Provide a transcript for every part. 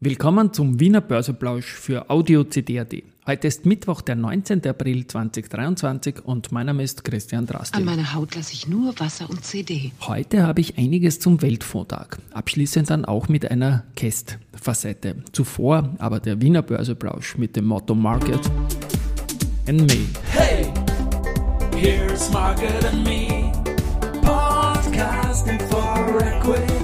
Willkommen zum Wiener Börseplausch für Audio CD.at. Heute ist Mittwoch, der 19. April 2023 und mein Name ist Christian Drastil. An meiner Haut lasse ich nur Wasser und CD. Heute habe ich einiges zum Weltfondtag. Abschließend dann auch mit einer Käst-Facette. Zuvor aber der Wiener Börseplausch mit dem Motto Market and Me. Hey, here's Market and Me, podcasting for equity.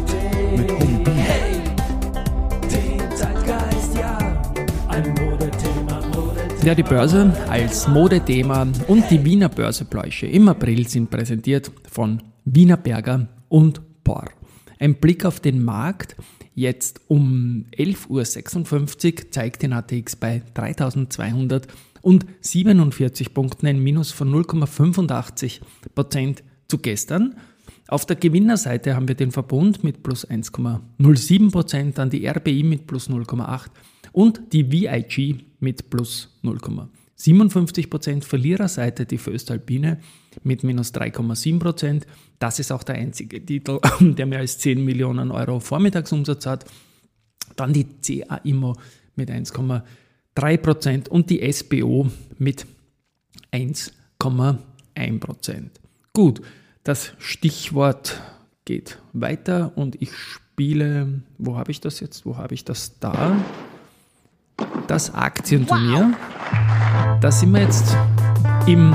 Ja, die Börse als Modethema und die Wiener Börsepläusche im April sind präsentiert von Wiener Berger und Por. Ein Blick auf den Markt jetzt um 11.56 Uhr zeigt den ATX bei 3247 Punkten, ein Minus von 0,85 Prozent zu gestern. Auf der Gewinnerseite haben wir den Verbund mit plus 1,07 Prozent, dann die RBI mit plus 0,8 und die VIG mit plus 0,57 Prozent. Verliererseite die Föstalpine mit minus 3,7 Prozent. Das ist auch der einzige Titel, der mehr als 10 Millionen Euro Vormittagsumsatz hat. Dann die CA Immo mit 1,3 Prozent und die SBO mit 1,1 Prozent. Gut, das Stichwort geht weiter und ich spiele, wo habe ich das jetzt? Wo habe ich das da? Das Aktienturnier. Da sind wir jetzt im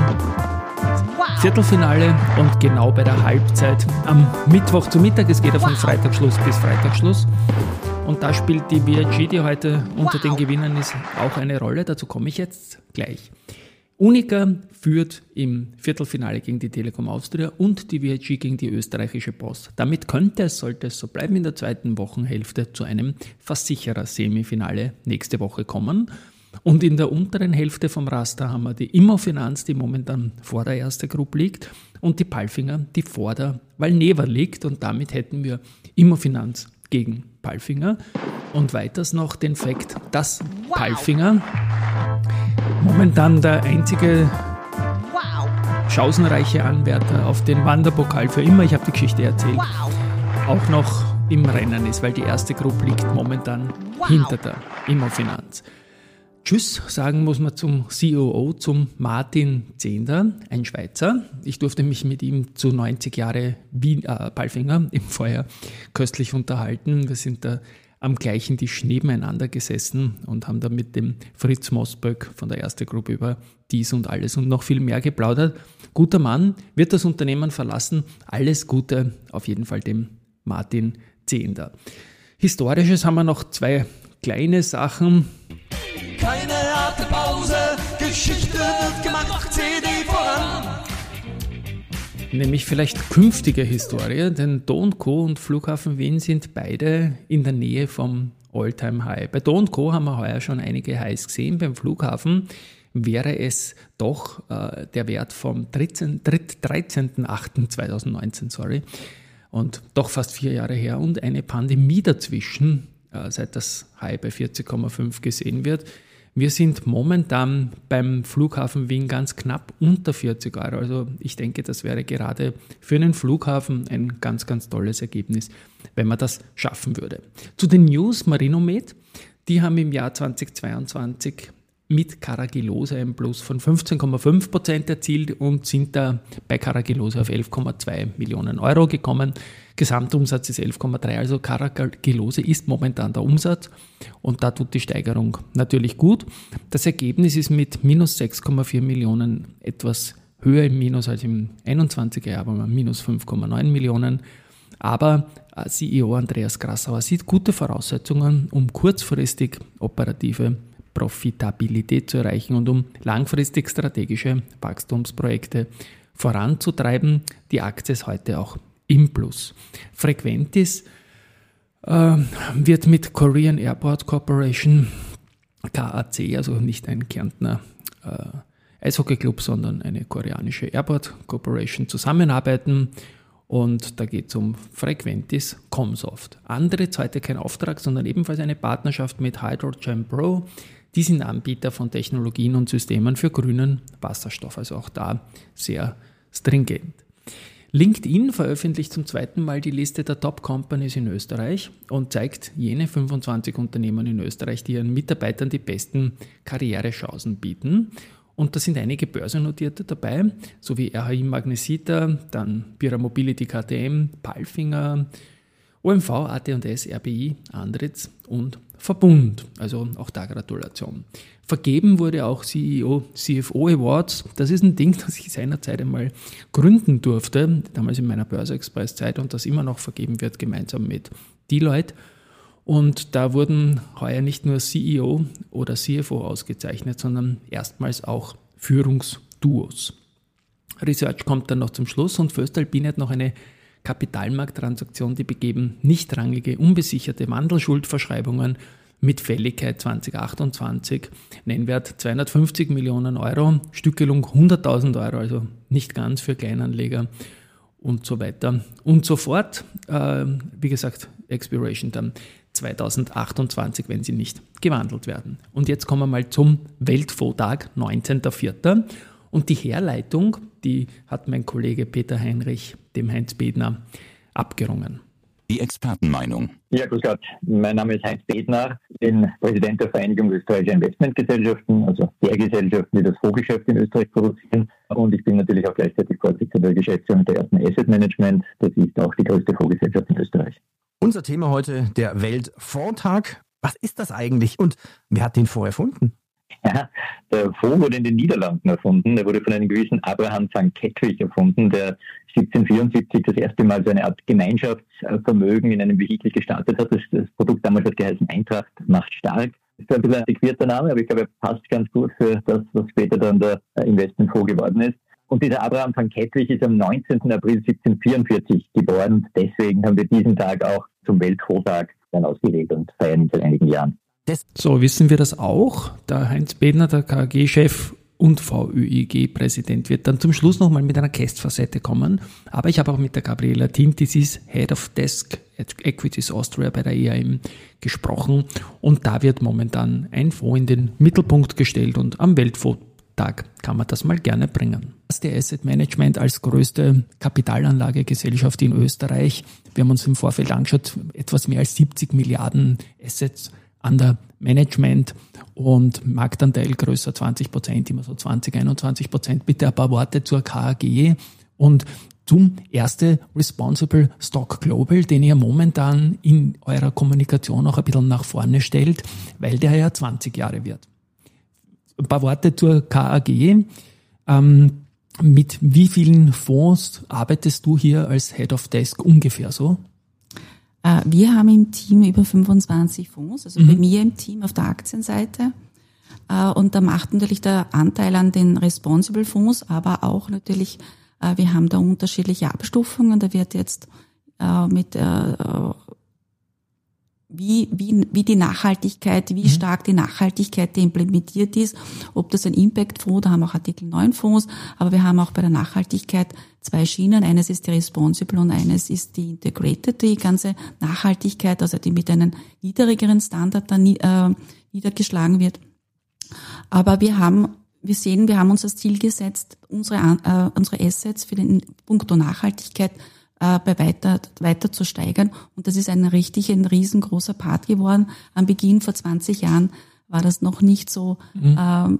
Viertelfinale und genau bei der Halbzeit am Mittwoch zu Mittag. Es geht ja von Freitagsschluss bis Freitagsschluss. Und da spielt die VIG, die heute unter den Gewinnern ist, auch eine Rolle. Dazu komme ich jetzt gleich. Unica führt im Viertelfinale gegen die Telekom Austria und die VIG gegen die österreichische Post. Damit könnte es, sollte es so bleiben, in der zweiten Wochenhälfte zu einem Versicherer-Semifinale nächste Woche kommen. Und in der unteren Hälfte vom Raster haben wir die Immofinanz, die momentan vor der ersten Gruppe liegt, und die Palfinger, die vor der Valneva liegt. Und damit hätten wir Immofinanz gegen Palfinger. Und weiters noch den Fakt, dass Palfinger momentan der einzige chancenreiche Anwärter auf den Wanderpokal für immer, ich habe die Geschichte erzählt, auch noch im Rennen ist, weil die erste Gruppe liegt momentan hinter der Immofinanz. Tschüss sagen muss man zum COO, zum Martin Zehnder, ein Schweizer. Ich durfte mich mit ihm zu 90 Jahre Wien, äh, Palfinger im Feuer köstlich unterhalten. Wir sind da am gleichen Tisch nebeneinander gesessen und haben da mit dem Fritz Mosböck von der ersten Gruppe über dies und alles und noch viel mehr geplaudert. Guter Mann, wird das Unternehmen verlassen. Alles Gute auf jeden Fall dem Martin Zehnder. Historisches haben wir noch zwei kleine Sachen. Nämlich vielleicht künftige Historie, denn Do Co. und Flughafen Wien sind beide in der Nähe vom Alltime high Bei Do Co. haben wir heuer schon einige Highs gesehen. Beim Flughafen wäre es doch äh, der Wert vom 13 13.08.2019, sorry, und doch fast vier Jahre her und eine Pandemie dazwischen, äh, seit das High bei 40,5 gesehen wird. Wir sind momentan beim Flughafen Wien ganz knapp unter 40 Euro. Also ich denke, das wäre gerade für einen Flughafen ein ganz, ganz tolles Ergebnis, wenn man das schaffen würde. Zu den News Marinomed. Die haben im Jahr 2022 mit Caragilose ein Plus von 15,5 Prozent erzielt und sind da bei Caragilose auf 11,2 Millionen Euro gekommen. Gesamtumsatz ist 11,3, also Caragilose ist momentan der Umsatz und da tut die Steigerung natürlich gut. Das Ergebnis ist mit minus 6,4 Millionen etwas höher im Minus als im 21er Jahr, aber minus 5,9 Millionen. Aber äh, CEO Andreas Grassauer sieht gute Voraussetzungen, um kurzfristig operative Profitabilität zu erreichen und um langfristig strategische Wachstumsprojekte voranzutreiben. Die Aktie ist heute auch im Plus. Frequentis äh, wird mit Korean Airport Corporation, KAC, also nicht ein Kärntner äh, Eishockeyclub, sondern eine koreanische Airport Corporation zusammenarbeiten. Und da geht es um Frequentis Comsoft. Andere heute kein Auftrag, sondern ebenfalls eine Partnerschaft mit Hydrogen Pro. Die sind Anbieter von Technologien und Systemen für grünen Wasserstoff, also auch da sehr stringent. LinkedIn veröffentlicht zum zweiten Mal die Liste der Top Companies in Österreich und zeigt jene 25 Unternehmen in Österreich, die ihren Mitarbeitern die besten Karrierechancen bieten. Und da sind einige Börsennotierte dabei, sowie RHI Magnesita, dann Bira Mobility KTM, Palfinger, OMV, AT&S, RBI, Andritz und Verbund. Also auch da Gratulation. Vergeben wurde auch CEO, CFO Awards. Das ist ein Ding, das ich seinerzeit einmal gründen durfte, damals in meiner Börse Express Zeit und das immer noch vergeben wird, gemeinsam mit Deloitte. Und da wurden heuer nicht nur CEO oder CFO ausgezeichnet, sondern erstmals auch Führungsduos. Research kommt dann noch zum Schluss und Föstalpine hat noch eine Kapitalmarkttransaktion, die begeben nichtrangige, unbesicherte Wandelschuldverschreibungen mit Fälligkeit 2028, Nennwert 250 Millionen Euro, Stückelung 100.000 Euro, also nicht ganz für Kleinanleger und so weiter und so fort. Äh, wie gesagt, Expiration dann 2028, wenn sie nicht gewandelt werden. Und jetzt kommen wir mal zum Weltfohtag, 19.04. Und die Herleitung, die hat mein Kollege Peter Heinrich dem Heinz Bedner abgerungen. Die Expertenmeinung. Ja, grüß Gott. Mein Name ist Heinz Bedner, bin Präsident der Vereinigung österreichischer Investmentgesellschaften, also der Gesellschaften, die das Fondsgeschäft in Österreich produzieren. Und ich bin natürlich auch gleichzeitig Vorsitzender der Geschäftsführung der ersten Asset Management. Das ist auch die größte Fondsgesellschaft in Österreich. Unser Thema heute der Weltfondtag. Was ist das eigentlich und wer hat den Fonds erfunden? Ja, der Fonds wurde in den Niederlanden erfunden. Der wurde von einem gewissen Abraham van Kettwig erfunden, der 1774 das erste Mal so eine Art Gemeinschaftsvermögen in einem Vehikel gestartet hat. Das, das Produkt damals hat geheißen Eintracht macht stark. Das ist ein bisschen ein antiquierter Name, aber ich glaube, er passt ganz gut für das, was später dann der Investmentfonds geworden ist. Und dieser Abraham van Kettwig ist am 19. April 1744 geboren deswegen haben wir diesen Tag auch zum Weltfondtag dann ausgewählt und feiern seit einigen Jahren. So wissen wir das auch. Der Heinz Bedner, der KG-Chef und VÜIG-Präsident, wird dann zum Schluss nochmal mit einer Kästfacette kommen. Aber ich habe auch mit der Gabriela Tintis, ist Head of Desk at Equities Austria bei der EAM, gesprochen. Und da wird momentan ein Fonds in den Mittelpunkt gestellt und am Weltfondtag kann man das mal gerne bringen. Das der Asset Management als größte Kapitalanlagegesellschaft in Österreich. Wir haben uns im Vorfeld angeschaut, etwas mehr als 70 Milliarden Assets under Management und Marktanteil größer 20 Prozent, immer so 20, 21 Prozent. Bitte ein paar Worte zur KAG und zum erste Responsible Stock Global, den ihr momentan in eurer Kommunikation auch ein bisschen nach vorne stellt, weil der ja 20 Jahre wird. Ein paar Worte zur KAG. Ähm, mit wie vielen Fonds arbeitest du hier als Head of Desk ungefähr so? Äh, wir haben im Team über 25 Fonds, also mhm. bei mir im Team auf der Aktienseite. Äh, und da macht natürlich der Anteil an den Responsible Fonds, aber auch natürlich, äh, wir haben da unterschiedliche Abstufungen. Da wird jetzt mit wie, wie, wie die Nachhaltigkeit, wie mhm. stark die Nachhaltigkeit implementiert ist, ob das ein Impact-Fonds, da haben wir auch Artikel 9 Fonds, aber wir haben auch bei der Nachhaltigkeit zwei Schienen. Eines ist die Responsible und eines ist die Integrated, die ganze Nachhaltigkeit, also die mit einem niedrigeren Standard dann äh, niedergeschlagen wird. Aber wir haben wir sehen, wir haben uns das Ziel gesetzt, unsere, äh, unsere Assets für den Punkt Nachhaltigkeit äh, bei weiter, weiter zu steigern. Und das ist ein richtig, ein riesengroßer Part geworden. Am Beginn vor 20 Jahren war das noch nicht so, mhm. ähm,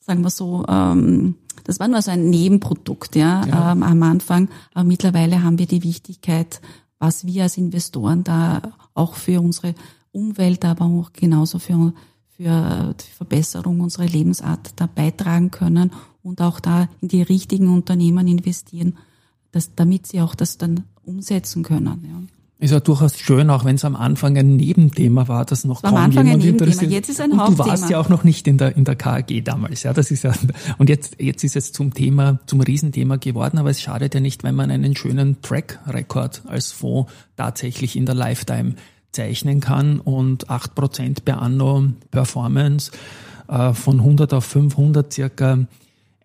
sagen wir so, ähm, das war nur so ein Nebenprodukt, ja, ja. Ähm, am Anfang. Aber mittlerweile haben wir die Wichtigkeit, was wir als Investoren da auch für unsere Umwelt, aber auch genauso für, für die Verbesserung unserer Lebensart da beitragen können und auch da in die richtigen Unternehmen investieren dass, damit sie auch das dann umsetzen können. Ja. Ist ja durchaus schön, auch wenn es am Anfang ein Nebenthema war, das noch das kaum am Anfang jemand ein interessiert. Jetzt ist ein und Hauptthema. Du warst ja auch noch nicht in der in der KAG damals, ja. Das ist ja und jetzt jetzt ist es zum Thema zum Riesenthema geworden, aber es schadet ja nicht, wenn man einen schönen Track Record als Fonds tatsächlich in der Lifetime zeichnen kann und acht Prozent per anno Performance äh, von 100 auf 500 circa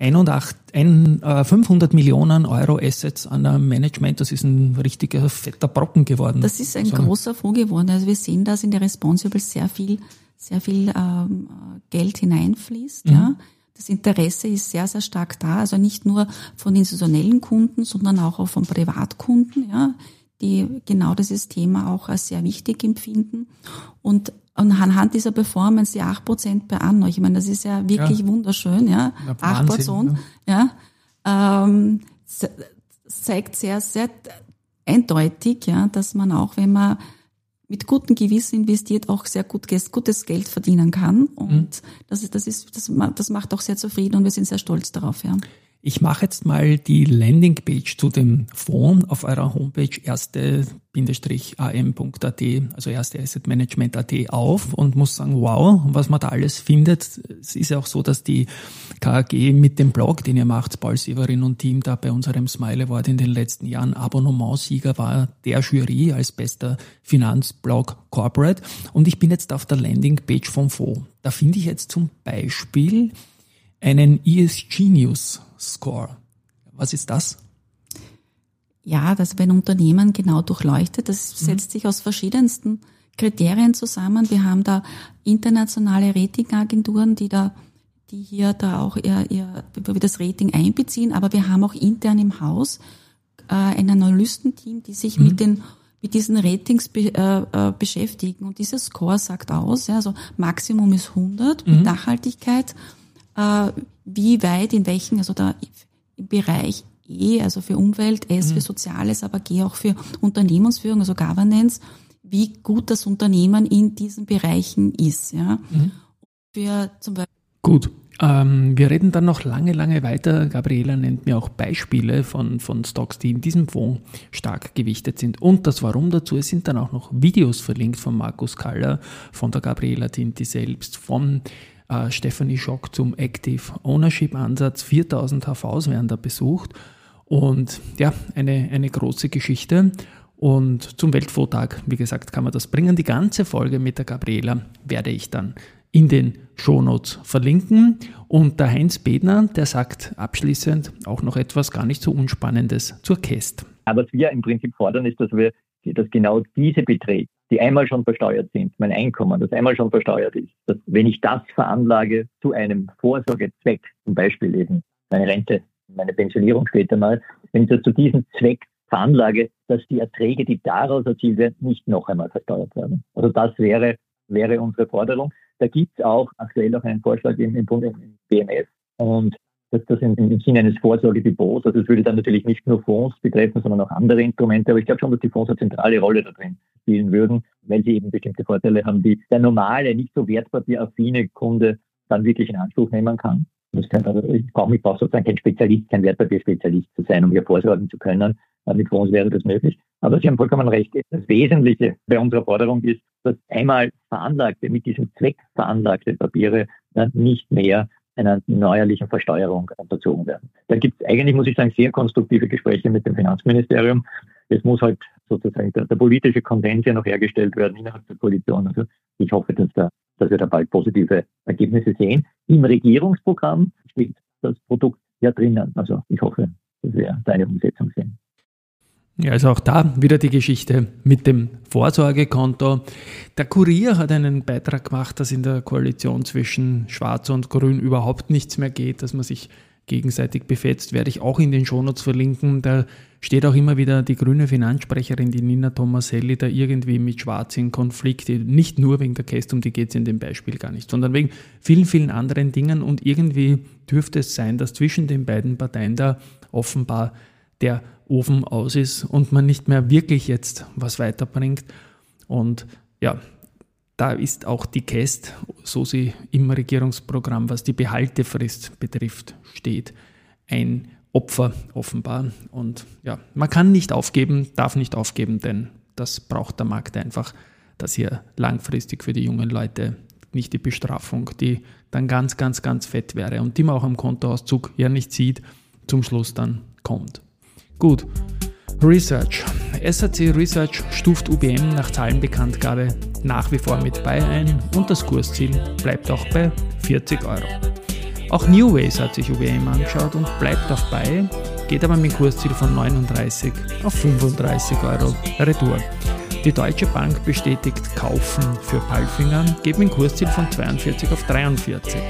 500 äh, Millionen Euro Assets an einem Management, das ist ein richtiger fetter Brocken geworden. Das ist ein so. großer Fonds geworden. Also wir sehen, dass in die Responsibles sehr viel, sehr viel ähm, Geld hineinfließt. Mhm. Ja. Das Interesse ist sehr, sehr stark da. Also nicht nur von institutionellen Kunden, sondern auch von Privatkunden, ja, die genau dieses Thema auch als sehr wichtig empfinden. Und anhand dieser Performance, die 8% per anno, ich meine, das ist ja wirklich ja. wunderschön, ja. ja 8%, ja. ja ähm, zeigt sehr, sehr eindeutig, ja, dass man auch, wenn man mit gutem Gewissen investiert, auch sehr gut, gutes Geld verdienen kann. Und mhm. das, ist, das, ist, das, das macht auch sehr zufrieden und wir sind sehr stolz darauf. Ja. Ich mache jetzt mal die Landingpage zu dem Fonds auf eurer Homepage erste-am.at, also erste Asset Management.at auf und muss sagen, wow, was man da alles findet. Es ist ja auch so, dass die KAG mit dem Blog, den ihr macht, Paul Severin und Team, da bei unserem Smile Award in den letzten Jahren Abonnementsieger war der Jury als bester Finanzblog Corporate. Und ich bin jetzt auf der Landingpage vom Fonds. Da finde ich jetzt zum Beispiel einen ESG News Score. Was ist das? Ja, das wird ein Unternehmen genau durchleuchtet. Das mhm. setzt sich aus verschiedensten Kriterien zusammen. Wir haben da internationale Ratingagenturen, die da, die hier da auch ihr, ihr, das Rating einbeziehen. Aber wir haben auch intern im Haus äh, ein Analystenteam, die sich mhm. mit den mit diesen Ratings be, äh, äh, beschäftigen. Und dieser Score sagt aus, ja, also Maximum ist 100 mhm. mit Nachhaltigkeit äh, wie weit, in welchen, also da im Bereich E, also für Umwelt, S mhm. für Soziales, aber G auch für Unternehmensführung, also Governance, wie gut das Unternehmen in diesen Bereichen ist. Ja. Mhm. Für zum Beispiel Gut. Ähm, wir reden dann noch lange, lange weiter. Gabriela nennt mir auch Beispiele von, von Stocks, die in diesem Fonds stark gewichtet sind. Und das Warum dazu, es sind dann auch noch Videos verlinkt von Markus Kaller, von der Gabriela Tinti selbst, von äh, Stephanie Schock zum Active Ownership Ansatz. 4000 HVs werden da besucht. Und ja, eine, eine große Geschichte. Und zum Weltfottag, wie gesagt, kann man das bringen. Die ganze Folge mit der Gabriela werde ich dann in den Shownotes verlinken. Und der Heinz Bedner, der sagt abschließend auch noch etwas gar nicht so Unspannendes zur. Aber was wir im Prinzip fordern, ist, dass wir dass genau diese Beträge, die einmal schon versteuert sind, mein Einkommen, das einmal schon versteuert ist, dass wenn ich das veranlage zu einem Vorsorgezweck, zum Beispiel eben meine Rente, meine Pensionierung später mal, wenn ich das zu diesem Zweck veranlage, dass die Erträge, die daraus erzielt werden, nicht noch einmal versteuert werden. Also das wäre, wäre unsere Forderung. Da gibt es auch aktuell auch einen Vorschlag im, im Bund, im BMF. Und dass das im, im Sinne eines Vorsorgedepot, also es würde dann natürlich nicht nur Fonds betreffen, sondern auch andere Instrumente, aber ich glaube schon, dass die Fonds eine zentrale Rolle da drin spielen würden, weil sie eben bestimmte Vorteile haben, die der normale, nicht so wertpapieraffine Kunde dann wirklich in Anspruch nehmen kann. Kann also, ich brauche mich sozusagen kein Spezialist, kein Wertpapierspezialist zu sein, um hier vorsorgen zu können. Mit Fonds wäre das möglich. Aber Sie haben vollkommen recht. Das Wesentliche bei unserer Forderung ist, dass einmal veranlagte, mit diesem Zweck veranlagte Papiere nicht mehr einer neuerlichen Versteuerung unterzogen werden. Da gibt es eigentlich, muss ich sagen, sehr konstruktive Gespräche mit dem Finanzministerium. Es muss halt sozusagen der, der politische Konsens ja noch hergestellt werden innerhalb der Koalition. Also ich hoffe, dass, da, dass wir da bald positive Ergebnisse sehen. Im Regierungsprogramm steht das Produkt ja drinnen. Also ich hoffe, dass wir da eine Umsetzung sehen. Ja, also auch da wieder die Geschichte mit dem Vorsorgekonto. Der Kurier hat einen Beitrag gemacht, dass in der Koalition zwischen Schwarz und Grün überhaupt nichts mehr geht, dass man sich gegenseitig befetzt, werde ich auch in den Shownotes verlinken. Da steht auch immer wieder die grüne Finanzsprecherin, die Nina Tomaselli, da irgendwie mit Schwarz in Konflikt. Nicht nur wegen der Käste, um die geht es in dem Beispiel gar nicht, sondern wegen vielen, vielen anderen Dingen. Und irgendwie dürfte es sein, dass zwischen den beiden Parteien da offenbar der Ofen aus ist und man nicht mehr wirklich jetzt was weiterbringt. Und ja, da ist auch die Käst, so sie im Regierungsprogramm, was die Behaltefrist betrifft, steht, ein Opfer offenbar. Und ja, man kann nicht aufgeben, darf nicht aufgeben, denn das braucht der Markt einfach, dass hier langfristig für die jungen Leute nicht die Bestrafung, die dann ganz, ganz, ganz fett wäre und die man auch am Kontoauszug ja nicht sieht, zum Schluss dann kommt. Gut. Research. SAC Research stuft UBM nach Zahlenbekanntgabe nach wie vor mit bei ein und das Kursziel bleibt auch bei 40 Euro. Auch New Ways hat sich UBM angeschaut und bleibt auf bei, geht aber mit Kursziel von 39 auf 35 Euro Retour. Die Deutsche Bank bestätigt Kaufen für Palfinger, geht mit Kursziel von 42 auf 43.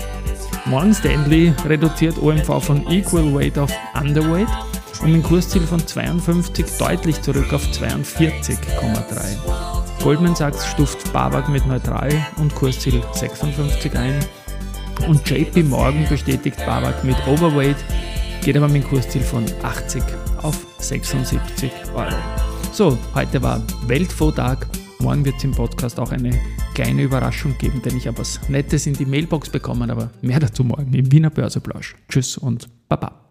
Morgan Stanley reduziert OMV von Equal Weight auf Underweight und ein Kursziel von 52 deutlich zurück auf 42,3. Goldman Sachs stuft Babak mit neutral und Kursziel 56 ein. Und JP Morgan bestätigt Babak mit Overweight, geht aber mit dem Kursziel von 80 auf 76 Euro. So, heute war Weltfotag. Morgen wird es im Podcast auch eine kleine Überraschung geben, denn ich habe was Nettes in die Mailbox bekommen, aber mehr dazu morgen im Wiener Börseplausch. Tschüss und Baba.